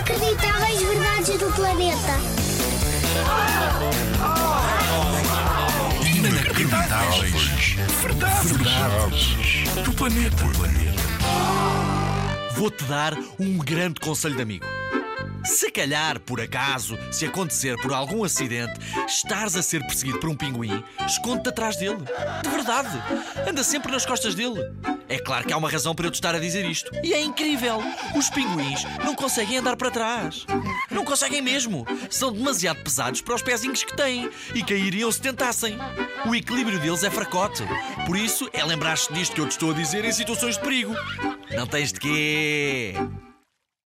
Inacreditáveis verdades do planeta. Inacreditáveis verdades, verdades do planeta. Vou-te dar um grande conselho de amigo. Se calhar, por acaso, se acontecer por algum acidente, estares a ser perseguido por um pinguim, esconde-te atrás dele. De verdade. Anda sempre nas costas dele. É claro que há uma razão para eu te estar a dizer isto. E é incrível. Os pinguins não conseguem andar para trás. Não conseguem mesmo. São demasiado pesados para os pezinhos que têm e cairiam se tentassem. O equilíbrio deles é fracote. Por isso, é lembrar-te disto que eu te estou a dizer em situações de perigo. Não tens de quê?